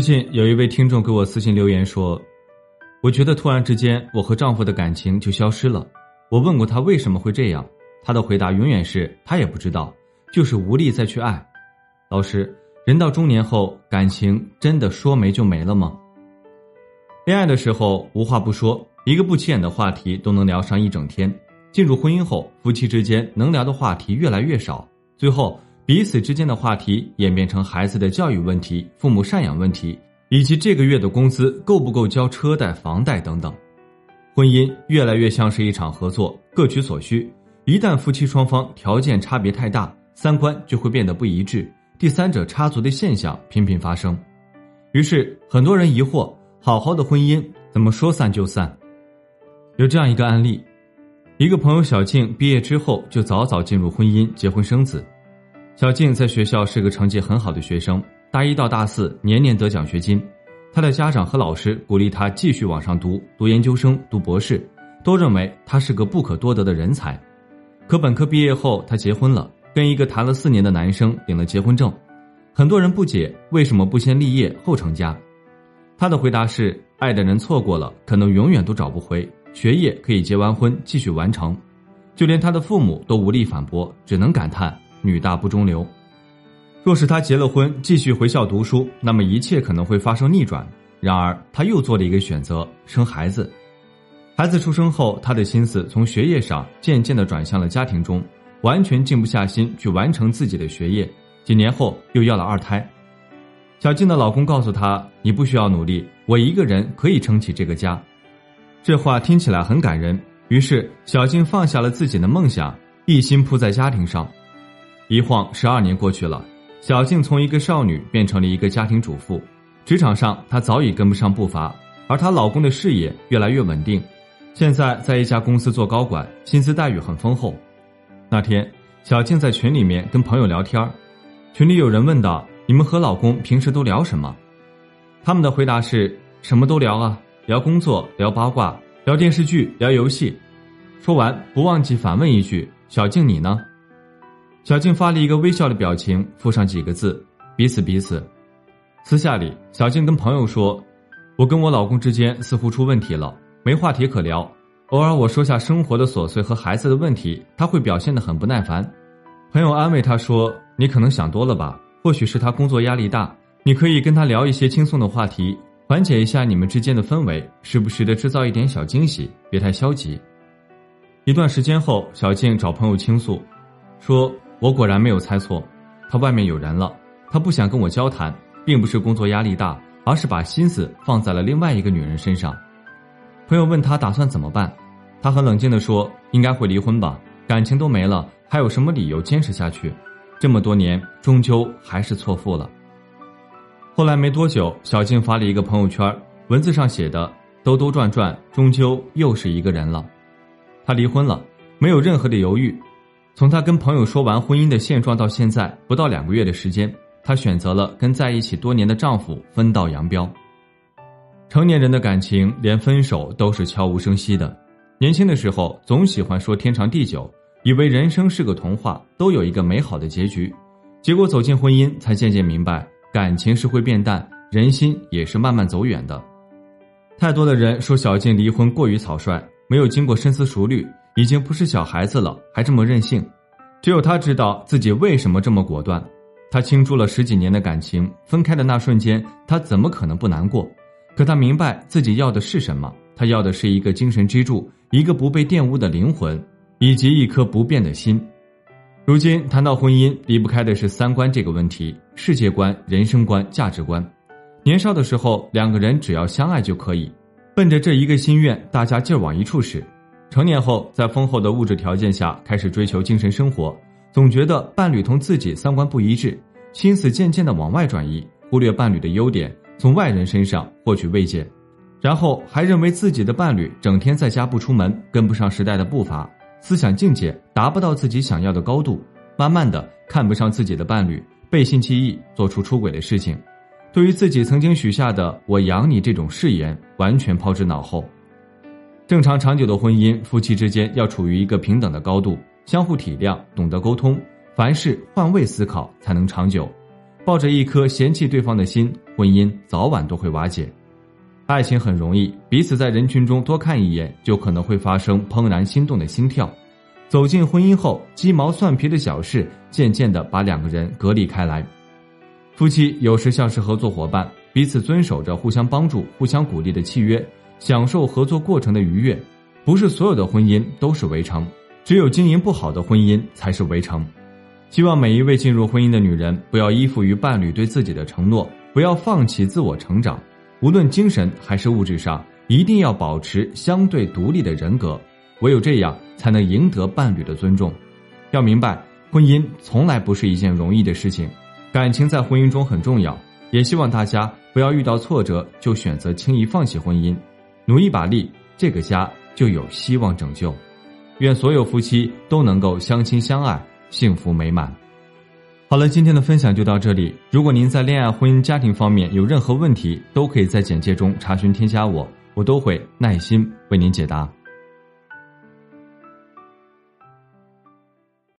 最近有一位听众给我私信留言说：“我觉得突然之间我和丈夫的感情就消失了。我问过他为什么会这样，他的回答永远是他也不知道，就是无力再去爱。”老师，人到中年后，感情真的说没就没了吗？恋爱的时候无话不说，一个不起眼的话题都能聊上一整天。进入婚姻后，夫妻之间能聊的话题越来越少，最后。彼此之间的话题演变成孩子的教育问题、父母赡养问题，以及这个月的工资够不够交车贷、房贷等等。婚姻越来越像是一场合作，各取所需。一旦夫妻双方条件差别太大，三观就会变得不一致，第三者插足的现象频频发生。于是，很多人疑惑：好好的婚姻怎么说散就散？有这样一个案例：一个朋友小静毕业之后就早早进入婚姻，结婚生子。小静在学校是个成绩很好的学生，大一到大四年年得奖学金。她的家长和老师鼓励她继续往上读，读研究生、读博士，都认为她是个不可多得的人才。可本科毕业后，她结婚了，跟一个谈了四年的男生领了结婚证。很多人不解为什么不先立业后成家。她的回答是：爱的人错过了，可能永远都找不回；学业可以结完婚继续完成。就连她的父母都无力反驳，只能感叹。女大不中留，若是他结了婚，继续回校读书，那么一切可能会发生逆转。然而，他又做了一个选择，生孩子。孩子出生后，他的心思从学业上渐渐的转向了家庭中，完全静不下心去完成自己的学业。几年后，又要了二胎。小静的老公告诉她：“你不需要努力，我一个人可以撑起这个家。”这话听起来很感人。于是，小静放下了自己的梦想，一心扑在家庭上。一晃十二年过去了，小静从一个少女变成了一个家庭主妇。职场上，她早已跟不上步伐，而她老公的事业越来越稳定，现在在一家公司做高管，薪资待遇很丰厚。那天，小静在群里面跟朋友聊天，群里有人问道：“你们和老公平时都聊什么？”他们的回答是：“什么都聊啊，聊工作，聊八卦，聊电视剧，聊游戏。”说完，不忘记反问一句：“小静，你呢？”小静发了一个微笑的表情，附上几个字：“彼此彼此。”私下里，小静跟朋友说：“我跟我老公之间似乎出问题了，没话题可聊。偶尔我说下生活的琐碎和孩子的问题，他会表现得很不耐烦。”朋友安慰他说：“你可能想多了吧？或许是他工作压力大，你可以跟他聊一些轻松的话题，缓解一下你们之间的氛围，时不时的制造一点小惊喜，别太消极。”一段时间后，小静找朋友倾诉，说。我果然没有猜错，他外面有人了。他不想跟我交谈，并不是工作压力大，而是把心思放在了另外一个女人身上。朋友问他打算怎么办，他很冷静地说：“应该会离婚吧，感情都没了，还有什么理由坚持下去？这么多年，终究还是错付了。”后来没多久，小静发了一个朋友圈，文字上写的：“兜兜转转，终究又是一个人了。”他离婚了，没有任何的犹豫。从她跟朋友说完婚姻的现状到现在不到两个月的时间，她选择了跟在一起多年的丈夫分道扬镳。成年人的感情连分手都是悄无声息的，年轻的时候总喜欢说天长地久，以为人生是个童话，都有一个美好的结局，结果走进婚姻才渐渐明白，感情是会变淡，人心也是慢慢走远的。太多的人说小静离婚过于草率，没有经过深思熟虑。已经不是小孩子了，还这么任性。只有他知道自己为什么这么果断。他倾注了十几年的感情，分开的那瞬间，他怎么可能不难过？可他明白自己要的是什么，他要的是一个精神支柱，一个不被玷污的灵魂，以及一颗不变的心。如今谈到婚姻，离不开的是三观这个问题：世界观、人生观、价值观。年少的时候，两个人只要相爱就可以，奔着这一个心愿，大家劲儿往一处使。成年后，在丰厚的物质条件下，开始追求精神生活，总觉得伴侣同自己三观不一致，心思渐渐的往外转移，忽略伴侣的优点，从外人身上获取慰藉，然后还认为自己的伴侣整天在家不出门，跟不上时代的步伐，思想境界达不到自己想要的高度，慢慢的看不上自己的伴侣，背信弃义，做出出轨的事情，对于自己曾经许下的“我养你”这种誓言，完全抛之脑后。正常长久的婚姻，夫妻之间要处于一个平等的高度，相互体谅，懂得沟通，凡事换位思考才能长久。抱着一颗嫌弃对方的心，婚姻早晚都会瓦解。爱情很容易，彼此在人群中多看一眼，就可能会发生怦然心动的心跳。走进婚姻后，鸡毛蒜皮的小事渐渐的把两个人隔离开来。夫妻有时像是合作伙伴，彼此遵守着互相帮助、互相鼓励的契约，享受合作过程的愉悦。不是所有的婚姻都是围城，只有经营不好的婚姻才是围城。希望每一位进入婚姻的女人，不要依附于伴侣对自己的承诺，不要放弃自我成长。无论精神还是物质上，一定要保持相对独立的人格。唯有这样，才能赢得伴侣的尊重。要明白，婚姻从来不是一件容易的事情，感情在婚姻中很重要。也希望大家不要遇到挫折就选择轻易放弃婚姻，努一把力，这个家就有希望拯救。愿所有夫妻都能够相亲相爱，幸福美满。好了，今天的分享就到这里。如果您在恋爱、婚姻、家庭方面有任何问题，都可以在简介中查询添加我，我都会耐心为您解答。